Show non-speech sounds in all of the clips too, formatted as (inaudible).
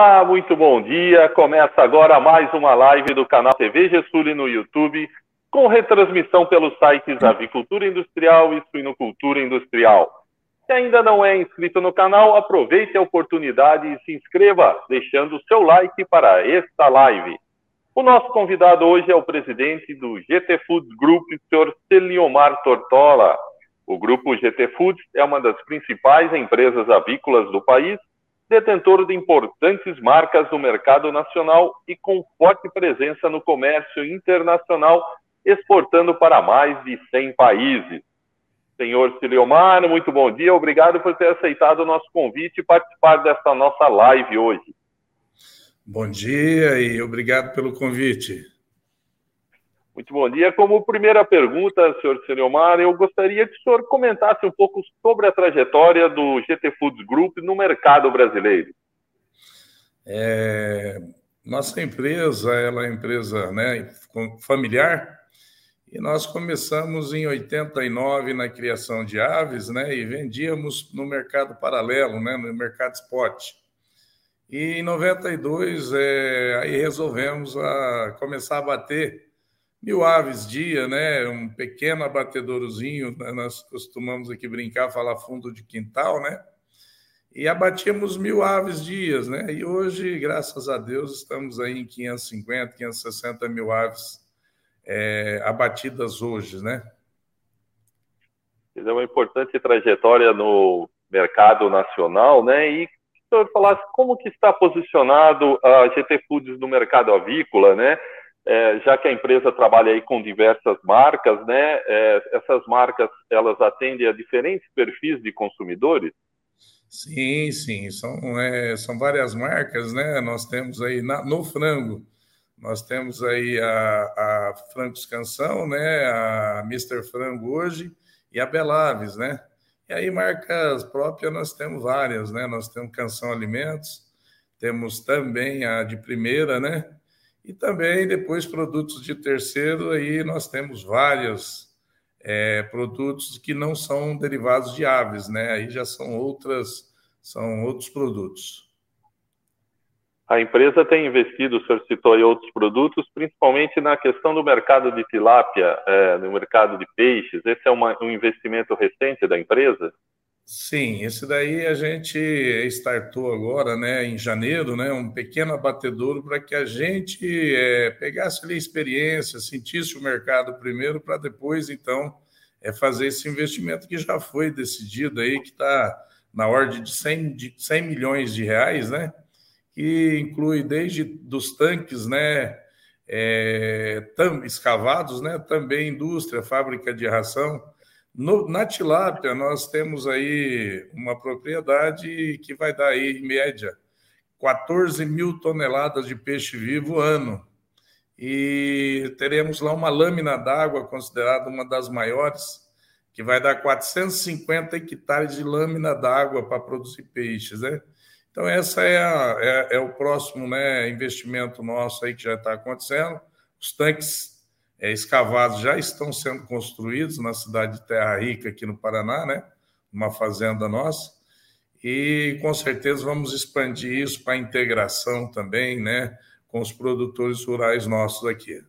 Olá, muito bom dia. Começa agora mais uma live do canal TV Gessuli no YouTube, com retransmissão pelos sites Avicultura Industrial e Suinocultura Industrial. Se ainda não é inscrito no canal, aproveite a oportunidade e se inscreva, deixando o seu like para esta live. O nosso convidado hoje é o presidente do GT Foods Group, Sr. Celiomar Tortola. O grupo GT Foods é uma das principais empresas avícolas do país detentor de importantes marcas no mercado nacional e com forte presença no comércio internacional, exportando para mais de 100 países. Senhor Ciliomar, muito bom dia. Obrigado por ter aceitado o nosso convite e participar desta nossa live hoje. Bom dia e obrigado pelo convite. Muito bom dia. Como primeira pergunta, senhor Celiomar, eu gostaria que o senhor comentasse um pouco sobre a trajetória do GT Foods Group no mercado brasileiro. É, nossa empresa ela é empresa né, familiar e nós começamos em 89 na criação de aves né, e vendíamos no mercado paralelo, né, no mercado spot. E em 92 é, aí resolvemos a, começar a bater mil aves dia, né? Um pequeno abatedourozinho, né? nós costumamos aqui brincar, falar fundo de quintal, né? E abatíamos mil aves dias, né? E hoje, graças a Deus, estamos aí em 550, 560 mil aves é, abatidas hoje, né? É uma importante trajetória no mercado nacional, né? E se o senhor falasse como que está posicionado a GT Foods no mercado avícola, né? É, já que a empresa trabalha aí com diversas marcas, né? É, essas marcas elas atendem a diferentes perfis de consumidores? Sim, sim, são, é, são várias marcas, né? Nós temos aí na, no frango, nós temos aí a, a Francos Canção, né? A Mr. Frango hoje e a Belaves, né? E aí marcas próprias nós temos várias, né? Nós temos Canção Alimentos, temos também a de primeira, né? E também depois produtos de terceiro, aí nós temos vários é, produtos que não são derivados de aves, né? Aí já são outras, são outros produtos. A empresa tem investido, o senhor citou aí outros produtos, principalmente na questão do mercado de tilápia, é, no mercado de peixes. Esse é uma, um investimento recente da empresa? Sim, esse daí a gente startou agora, né, em janeiro, né, um pequeno abatedouro para que a gente é, pegasse ali a experiência, sentisse o mercado primeiro, para depois, então, é, fazer esse investimento que já foi decidido aí, que está na ordem de 100, de 100 milhões de reais, né, que inclui desde dos tanques, né, é, tam, escavados, né, também indústria, fábrica de ração, no, na tilápia, nós temos aí uma propriedade que vai dar aí, em média, 14 mil toneladas de peixe vivo ano. E teremos lá uma lâmina d'água, considerada uma das maiores, que vai dar 450 hectares de lâmina d'água para produzir peixes, né? Então, essa é, é, é o próximo né, investimento nosso aí que já está acontecendo. Os tanques é, escavados já estão sendo construídos na cidade de Terra Rica, aqui no Paraná, né? Uma fazenda nossa. E com certeza vamos expandir isso para a integração também, né? Com os produtores rurais nossos aqui.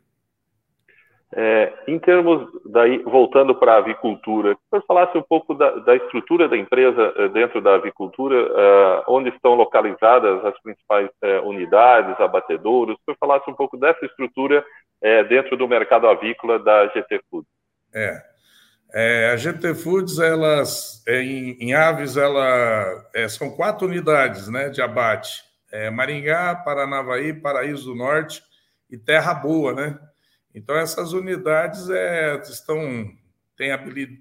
É, em termos, daí, voltando para a avicultura, que você falasse um pouco da, da, estrutura da empresa eh, dentro da avicultura, uh, onde estão localizadas as principais uh, unidades, abatedouros, que você falasse um pouco dessa estrutura uh, dentro do mercado avícola da GT Foods. É. é a GT Foods, elas, em, em aves, ela, são quatro unidades né, de abate. Maringá, Paranavaí, Paraíso do Norte e Terra Boa, né? Então, essas unidades é, estão têm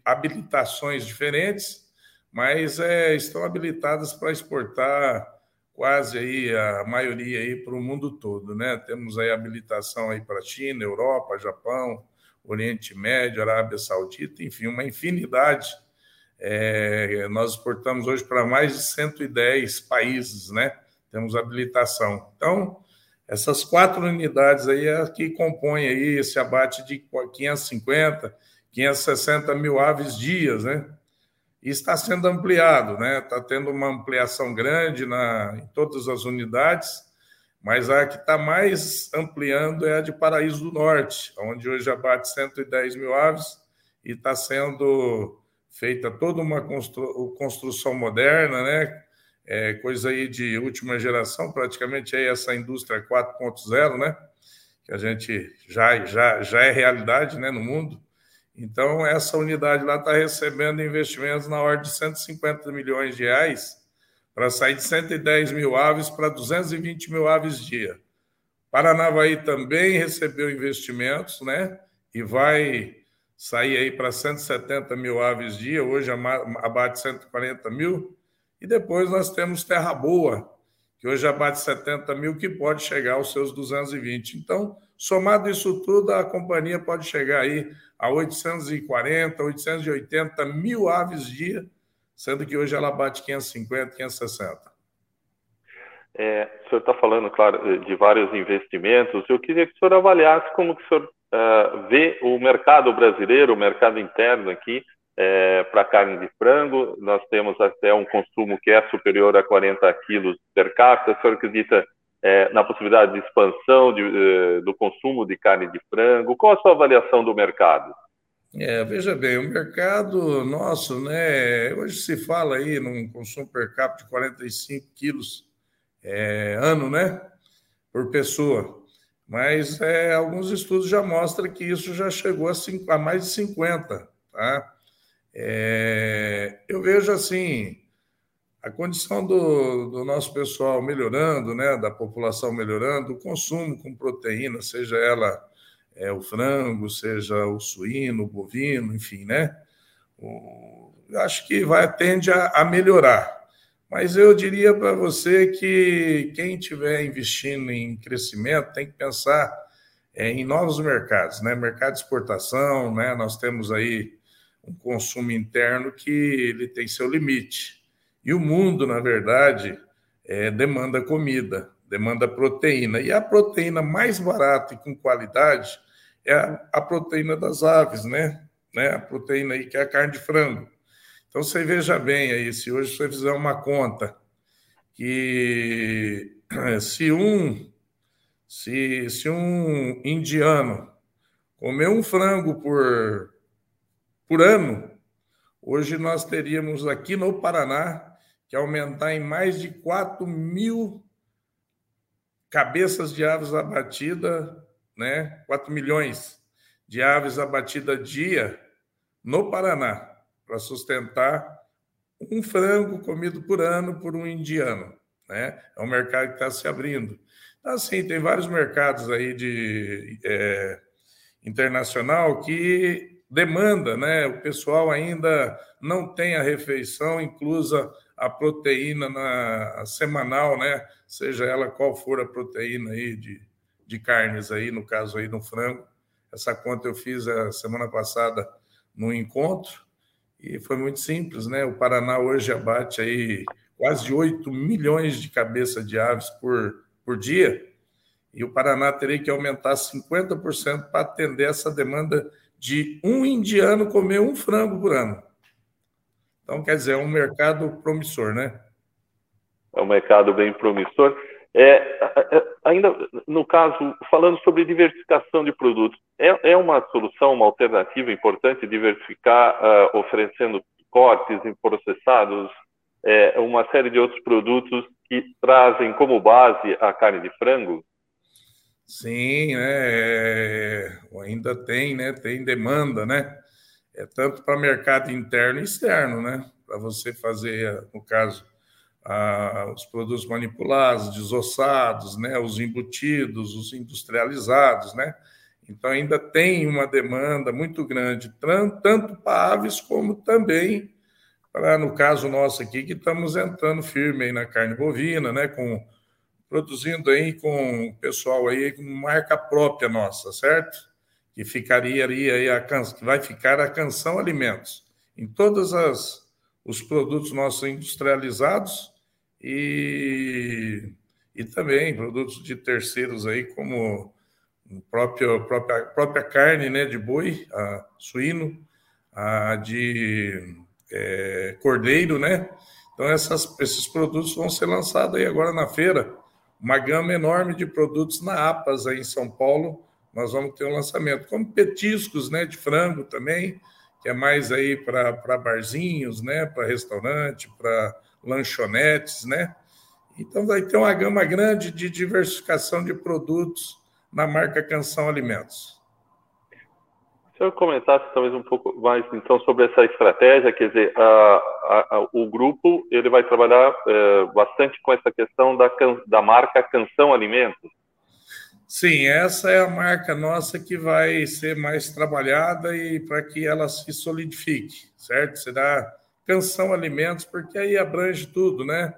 habilitações diferentes, mas é, estão habilitadas para exportar quase aí a maioria aí para o mundo todo, né? Temos aí habilitação aí para China, Europa, Japão, Oriente Médio, Arábia Saudita, enfim, uma infinidade. É, nós exportamos hoje para mais de 110 países, né? Temos habilitação. Então, essas quatro unidades aí é que compõem aí esse abate de 550, 560 mil aves dias, né? E está sendo ampliado, né? Está tendo uma ampliação grande na, em todas as unidades, mas a que está mais ampliando é a de Paraíso do Norte, onde hoje abate 110 mil aves e está sendo feita toda uma constru, construção moderna, né? É, coisa aí de última geração, praticamente aí essa indústria 4.0, né? Que a gente já, já, já é realidade né, no mundo. Então, essa unidade lá está recebendo investimentos na ordem de 150 milhões de reais para sair de 110 mil aves para 220 mil aves dia. Paranavaí também recebeu investimentos, né? E vai sair aí para 170 mil aves dia, hoje abate 140 mil. E depois nós temos Terra Boa, que hoje abate 70 mil, que pode chegar aos seus 220. Então, somado isso tudo, a companhia pode chegar aí a 840, 880 mil aves dia, sendo que hoje ela bate 550, 560. É, o senhor está falando, claro, de vários investimentos. Eu queria que o senhor avaliasse como que o senhor uh, vê o mercado brasileiro, o mercado interno aqui, é, para carne de frango. Nós temos até um consumo que é superior a 40 quilos per capita. O senhor acredita é, na possibilidade de expansão de, de, do consumo de carne de frango? Qual a sua avaliação do mercado? É, veja bem, o mercado nosso, né, hoje se fala aí num consumo per capita de 45 quilos é, ano, né, por pessoa, mas é, alguns estudos já mostram que isso já chegou a, cinco, a mais de 50, tá? É, eu vejo assim, a condição do, do, nosso pessoal melhorando, né, da população melhorando, o consumo com proteína, seja ela é, o frango, seja o suíno, o bovino, enfim, né? O, acho que vai tende a, a melhorar. Mas eu diria para você que quem estiver investindo em crescimento tem que pensar é, em novos mercados, né? Mercado de exportação, né? Nós temos aí um consumo interno que ele tem seu limite. E o mundo, na verdade, é, demanda comida, demanda proteína. E a proteína mais barata e com qualidade é a, a proteína das aves, né? né? A proteína aí que é a carne de frango. Então você veja bem aí, se hoje você fizer uma conta que (clears throat) se um se, se um indiano comer um frango por, por ano, hoje nós teríamos aqui no Paraná que aumentar em mais de 4 mil cabeças de aves abatidas, né? 4 milhões de aves abatidas dia no Paraná, para sustentar um frango comido por ano por um indiano. Né? É um mercado que está se abrindo. Então, assim, tem vários mercados aí de é, internacional que demanda, né? O pessoal ainda não tem a refeição inclusa a proteína na semanal, né? Seja ela qual for a proteína aí de, de carnes aí, no caso aí no frango. Essa conta eu fiz a semana passada no encontro e foi muito simples, né? O Paraná hoje abate aí quase 8 milhões de cabeças de aves por, por dia e o Paraná teria que aumentar 50% para atender essa demanda de um indiano comer um frango por ano. Então, quer dizer, é um mercado promissor, né? É um mercado bem promissor. É, é, ainda no caso, falando sobre diversificação de produtos, é, é uma solução, uma alternativa importante diversificar, uh, oferecendo cortes em processados, é, uma série de outros produtos que trazem como base a carne de frango? Sim, né? Ainda tem, né? Tem demanda, né? é tanto para mercado interno e externo, né? Para você fazer, no caso, a, os produtos manipulados, desossados, né? Os embutidos, os industrializados, né? Então ainda tem uma demanda muito grande, tanto para aves como também para, no caso nosso aqui, que estamos entrando firme na carne bovina, né? Com produzindo aí com o pessoal aí com marca própria nossa, certo? que ficaria aí a que vai ficar a Canção Alimentos em todos as, os produtos nossos industrializados e, e também produtos de terceiros aí como próprio própria própria carne né de boi, a suíno, a de é, cordeiro, né? Então, essas, esses produtos vão ser lançados aí agora na feira. Uma gama enorme de produtos na APAS aí em São Paulo. Nós vamos ter um lançamento, como petiscos né, de frango também, que é mais aí para barzinhos, né, para restaurante, para lanchonetes, né? Então vai ter uma gama grande de diversificação de produtos na marca Canção Alimentos. Se eu comentasse talvez um pouco mais então sobre essa estratégia, quer dizer, a, a, a, o grupo ele vai trabalhar é, bastante com essa questão da, da marca Canção Alimentos. Sim, essa é a marca nossa que vai ser mais trabalhada e para que ela se solidifique, certo? Será Canção Alimentos, porque aí abrange tudo, né?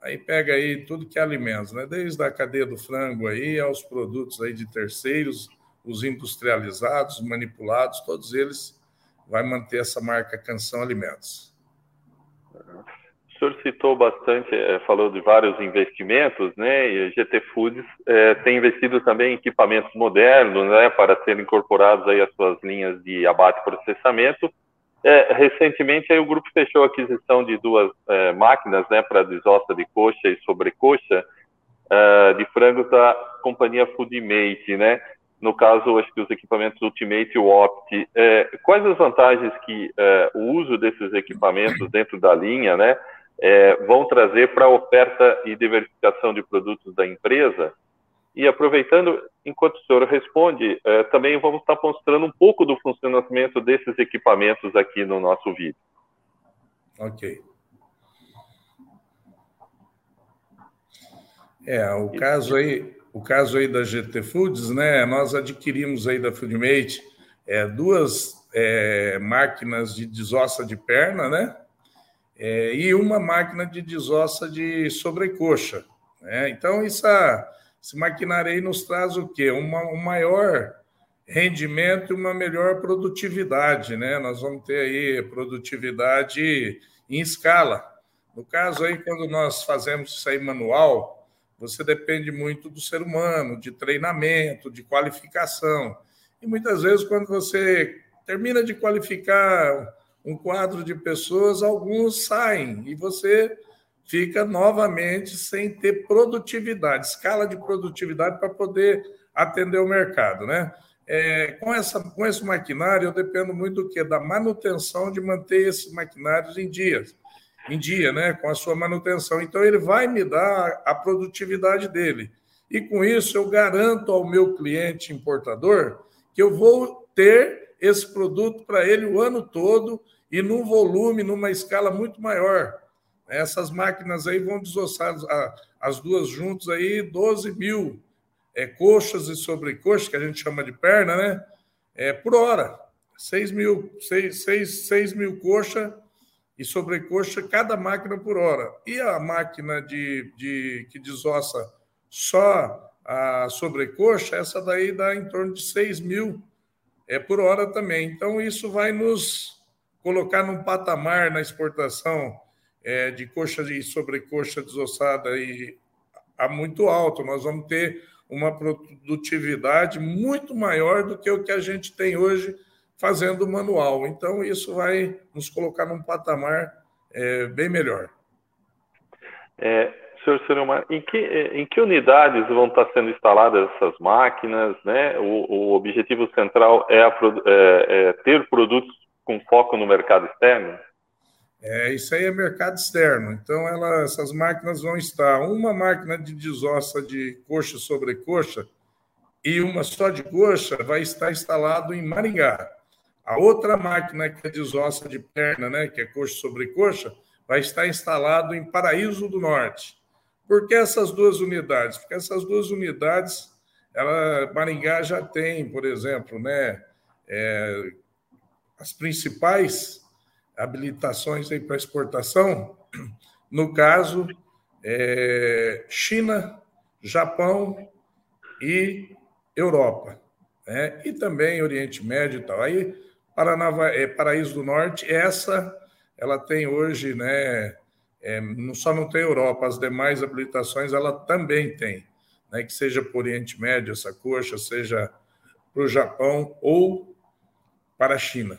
Aí pega aí tudo que é alimentos, né? Desde a cadeia do frango aí aos produtos aí de terceiros, os industrializados, manipulados, todos eles vai manter essa marca Canção Alimentos. O senhor citou bastante, é, falou de vários investimentos, né? E a GT Foods é, tem investido também em equipamentos modernos, né? Para serem incorporados aí às suas linhas de abate e processamento. É, recentemente, aí o grupo fechou a aquisição de duas é, máquinas, né? Para desossa de coxa e sobrecoxa é, de frangos da companhia Foodmate, né? No caso, acho que os equipamentos Ultimate e o Opt, é, quais as vantagens que é, o uso desses equipamentos dentro da linha né, é, vão trazer para a oferta e diversificação de produtos da empresa? E aproveitando, enquanto o senhor responde, é, também vamos estar mostrando um pouco do funcionamento desses equipamentos aqui no nosso vídeo. Ok. É, o caso aí, o caso aí da GT Foods, né? Nós adquirimos aí da Foodmate é, duas é, máquinas de desossa de perna, né? É, e uma máquina de desossa de sobrecoxa. Né? Então, isso, esse maquinário aí nos traz o quê? Uma, um maior rendimento e uma melhor produtividade, né? Nós vamos ter aí produtividade em escala. No caso aí, quando nós fazemos isso aí manual, você depende muito do ser humano, de treinamento, de qualificação. E muitas vezes, quando você termina de qualificar um quadro de pessoas, alguns saem e você fica novamente sem ter produtividade, escala de produtividade para poder atender o mercado, né? É, com, essa, com esse maquinário, eu dependo muito do quê? Da manutenção de manter esses maquinários em dias em dia, né, com a sua manutenção. Então, ele vai me dar a produtividade dele. E com isso, eu garanto ao meu cliente importador que eu vou ter esse produto para ele o ano todo e num volume, numa escala muito maior. Essas máquinas aí vão desossar as duas juntas aí 12 mil é, coxas e sobrecoxas, que a gente chama de perna, né? É, por hora. 6 mil, 6, 6, 6 mil coxas e sobrecoxa cada máquina por hora. E a máquina de, de que desossa só a sobrecoxa, essa daí dá em torno de 6 mil é, por hora também. Então, isso vai nos colocar num patamar na exportação é, de coxa e sobrecoxa desossada aí, a muito alto. Nós vamos ter uma produtividade muito maior do que o que a gente tem hoje fazendo manual. Então, isso vai nos colocar num patamar é, bem melhor. É, senhor Seromar, em que, em que unidades vão estar sendo instaladas essas máquinas? Né? O, o objetivo central é, a, é, é, ter produtos com foco no mercado externo? É, isso aí é mercado externo. Então, ela, essas máquinas vão estar uma máquina de desossa de coxa sobre coxa e uma só de coxa vai estar instalado em Maringá. A outra máquina que é desossa de perna, né, que é coxa sobre coxa, vai estar instalado em Paraíso do Norte. Por que essas duas unidades? Porque essas duas unidades, ela, Maringá já tem, por exemplo, né, é, as principais habilitações para exportação, no caso, é, China, Japão e Europa, né? e também Oriente Médio e tal. Aí Paranava, é, Paraíso do Norte, essa ela tem hoje, né, é, não, só não tem Europa, as demais habilitações ela também tem, né, que seja por Oriente Médio, essa coxa, seja para o Japão ou para a China.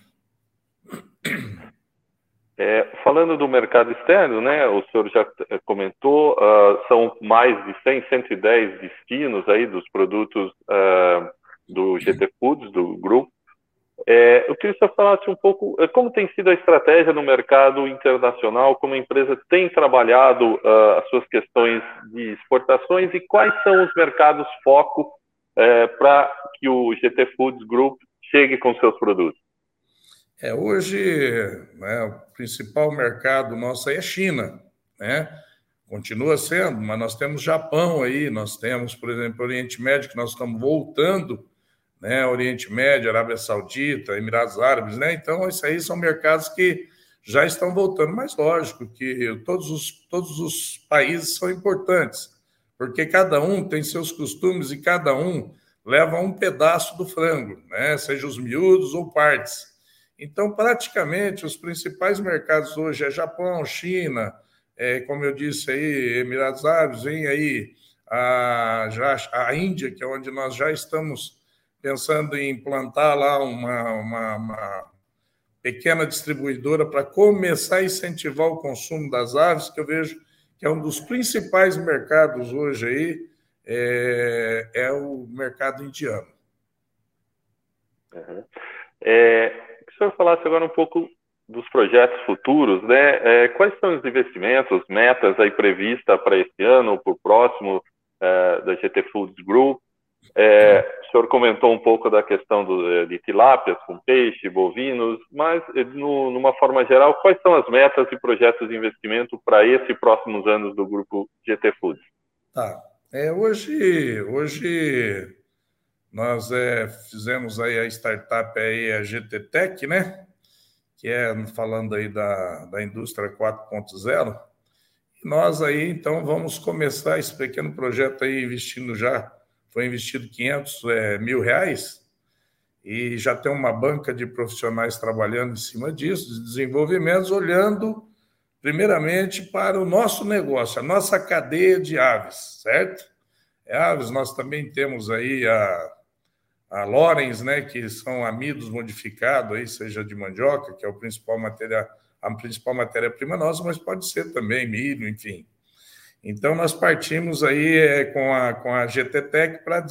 É, falando do mercado externo, né, o senhor já comentou, uh, são mais de 100, 110 destinos aí dos produtos uh, do GT Foods, do grupo. É, eu queria que você falasse um pouco é, como tem sido a estratégia no mercado internacional, como a empresa tem trabalhado uh, as suas questões de exportações e quais são os mercados foco uh, para que o GT Foods Group chegue com seus produtos. É, hoje, né, o principal mercado nosso é a China, né? Continua sendo, mas nós temos Japão aí, nós temos, por exemplo, Oriente Médio, que nós estamos voltando né? Oriente Médio, Arábia Saudita, Emirados Árabes, né? Então, isso aí são mercados que já estão voltando. Mas lógico que todos os, todos os países são importantes, porque cada um tem seus costumes e cada um leva um pedaço do frango, né? Seja os miúdos ou partes. Então, praticamente, os principais mercados hoje é Japão, China, é, como eu disse aí, Emirados Árabes, vem aí a, já, a Índia, que é onde nós já estamos pensando em implantar lá uma, uma, uma pequena distribuidora para começar a incentivar o consumo das aves, que eu vejo que é um dos principais mercados hoje aí, é, é o mercado indiano. Uhum. É, que o senhor falasse agora um pouco dos projetos futuros, né? É, quais são os investimentos, metas aí previstas para esse ano, para o próximo é, da GT Foods Group? É, o senhor comentou um pouco da questão do, eh, de tilápias com peixe, bovinos, mas eh, no, numa forma geral, quais são as metas e projetos de investimento para esses próximos anos do grupo GT Foods? Tá. É, hoje, hoje nós é, fizemos aí a startup aí, a GT Tech, né? Que é falando aí da, da indústria 4.0. E nós aí, então, vamos começar esse pequeno projeto aí, investindo já foi investido 500 é, mil reais e já tem uma banca de profissionais trabalhando em cima disso, de desenvolvimentos, olhando primeiramente para o nosso negócio, a nossa cadeia de aves, certo? É aves, nós também temos aí a, a Lorenz, né, que são amidos modificados, aí, seja de mandioca, que é o principal matéria, a principal matéria-prima nossa, mas pode ser também milho, enfim. Então, nós partimos aí é, com, a, com a GTTEC para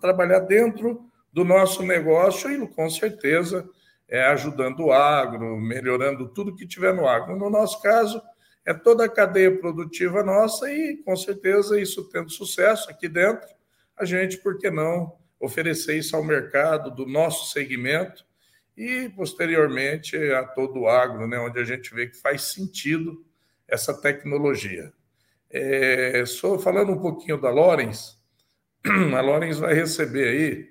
trabalhar dentro do nosso negócio e, com certeza, é, ajudando o agro, melhorando tudo que tiver no agro. No nosso caso, é toda a cadeia produtiva nossa e, com certeza, isso tendo sucesso aqui dentro, a gente, por que não, oferecer isso ao mercado do nosso segmento e, posteriormente, a todo o agro, né, onde a gente vê que faz sentido essa tecnologia. É, só falando um pouquinho da Lorenz, (clears throat) a Lorenz vai receber aí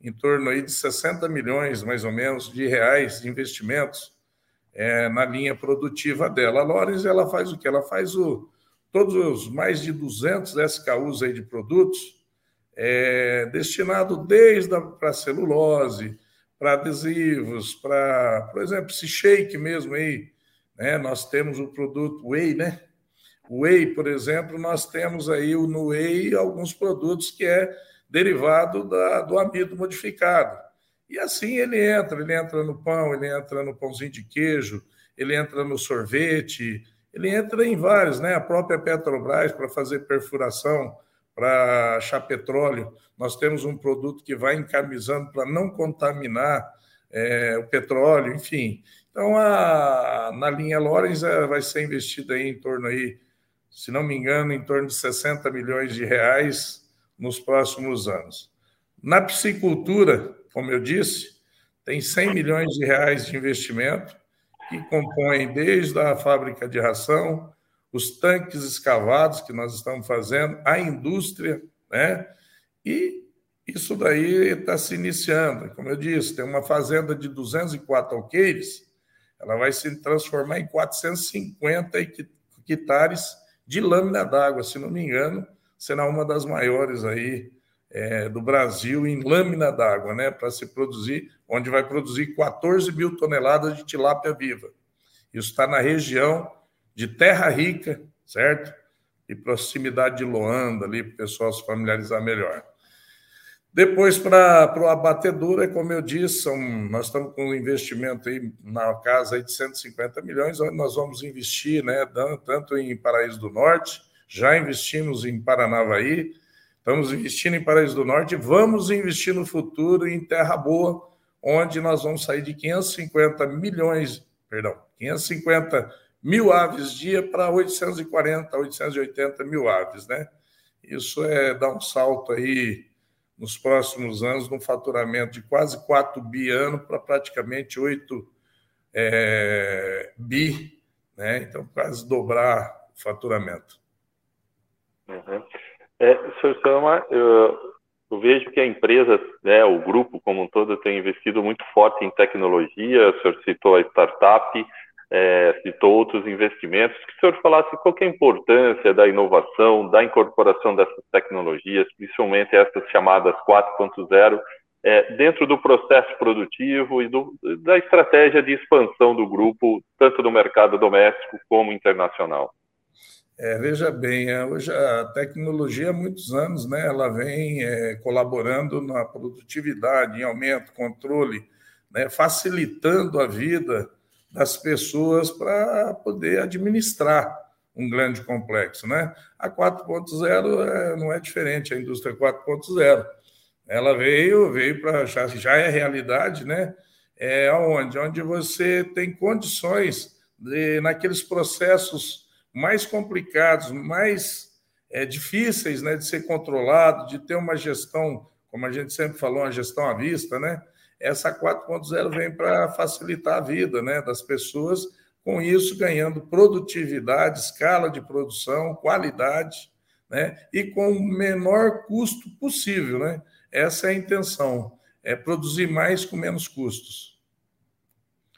em torno aí de 60 milhões, mais ou menos, de reais de investimentos é, na linha produtiva dela. A Lorenz ela faz o que? Ela faz o, todos os mais de 200 SKUs aí de produtos é, destinado desde para celulose, para adesivos, para, por exemplo, esse shake mesmo aí, né? Nós temos o produto whey, né? Whey, por exemplo, nós temos aí no whey alguns produtos que é derivado da, do amido modificado. E assim ele entra, ele entra no pão, ele entra no pãozinho de queijo, ele entra no sorvete, ele entra em vários, né? A própria Petrobras para fazer perfuração, para achar petróleo, nós temos um produto que vai encamisando para não contaminar é, o petróleo, enfim. Então, a, na linha Lorenz é, vai ser investido aí em torno aí se não me engano, em torno de 60 milhões de reais nos próximos anos. Na piscicultura, como eu disse, tem 100 milhões de reais de investimento, que compõem desde a fábrica de ração, os tanques escavados que nós estamos fazendo, a indústria, né? E isso daí está se iniciando. Como eu disse, tem uma fazenda de 204 alqueires, ela vai se transformar em 450 hectares de lâmina d'água, se não me engano, será uma das maiores aí é, do Brasil em lâmina d'água, né, para se produzir, onde vai produzir 14 mil toneladas de tilápia viva. Isso está na região de Terra Rica, certo? E proximidade de Loanda, ali, para o pessoal se familiarizar melhor. Depois, para o abatedor, é como eu disse, são, nós estamos com um investimento aí na casa aí de 150 milhões, onde nós vamos investir, né, tanto em Paraíso do Norte, já investimos em Paranavaí, estamos investindo em Paraíso do Norte, vamos investir no futuro em Terra Boa, onde nós vamos sair de 550 milhões, perdão, 550 mil aves dia para 840, 880 mil aves, né? Isso é dar um salto aí nos próximos anos, num faturamento de quase 4 bi ano para praticamente 8 é, bi, né? então quase dobrar o faturamento. Uhum. É, Sr. Sama, eu, eu, vejo que a empresa, né, o grupo como um todo, tem investido muito forte em tecnologia, o senhor citou a startup, é, citou outros investimentos, que o senhor falasse qual é a importância da inovação, da incorporação dessas tecnologias, principalmente essas chamadas 4.0, é, dentro do processo produtivo e do, da estratégia de expansão do grupo, tanto no mercado doméstico como internacional. É, veja bem, é, hoje a tecnologia há muitos anos, né, ela vem é, colaborando na produtividade, em aumento, controle, né, facilitando a vida das pessoas para poder administrar um grande complexo. Né? A 4.0 é, não é diferente, a indústria 4.0. Ela veio, veio para já, já é realidade, né? É onde, onde você tem condições de, naqueles processos mais complicados, mais é, difíceis, né, de ser controlado, de ter uma gestão, como a gente sempre falou, uma gestão à vista, né? Essa 4.0 vem para facilitar a vida né, das pessoas, com isso ganhando produtividade, escala de produção, qualidade, né, e com o menor custo possível. Né? Essa é a intenção, é produzir mais com menos custos.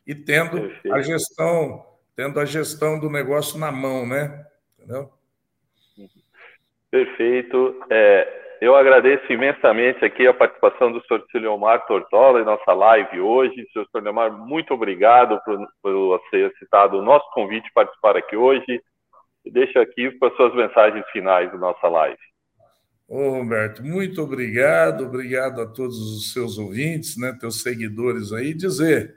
E tendo Perfeito. a gestão, tendo a gestão do negócio na mão, né? Entendeu? Perfeito. É, eu agradeço imensamente aqui a participação do Sr. Ciliomar Tortola em nossa live hoje. Sr. Ciliomar, muito obrigado por, por ter aceitado o nosso convite para participar aqui hoje. Deixo aqui para suas mensagens finais da nossa live. Ô, Roberto, muito obrigado, obrigado a todos os seus ouvintes, né, teus seguidores aí, dizer,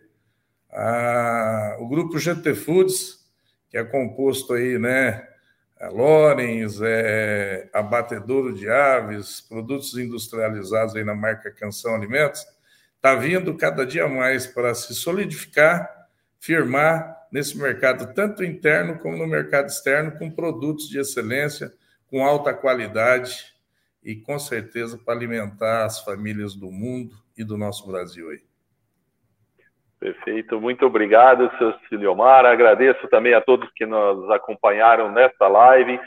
a, o grupo GT Foods, que é composto aí, né, é Lorenz, é, abatedouro de aves, produtos industrializados aí na marca Canção Alimentos, está vindo cada dia mais para se solidificar, firmar nesse mercado, tanto interno como no mercado externo, com produtos de excelência, com alta qualidade e com certeza para alimentar as famílias do mundo e do nosso Brasil aí. Perfeito, muito obrigado, seu Ciliomar. Agradeço também a todos que nos acompanharam nesta live.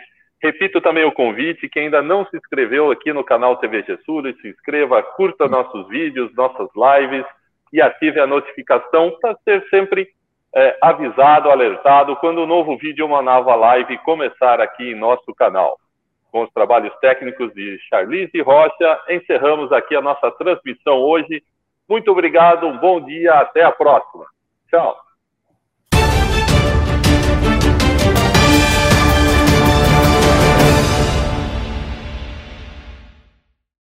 Repito também o convite, quem ainda não se inscreveu aqui no canal TV Jesus, se inscreva, curta nossos vídeos, nossas lives e ative a notificação para ser sempre é, avisado, alertado quando um novo vídeo ou uma nova live começar aqui em nosso canal. Com os trabalhos técnicos de Charlize Rocha, encerramos aqui a nossa transmissão hoje muito obrigado, um bom dia, até a próxima. Tchau.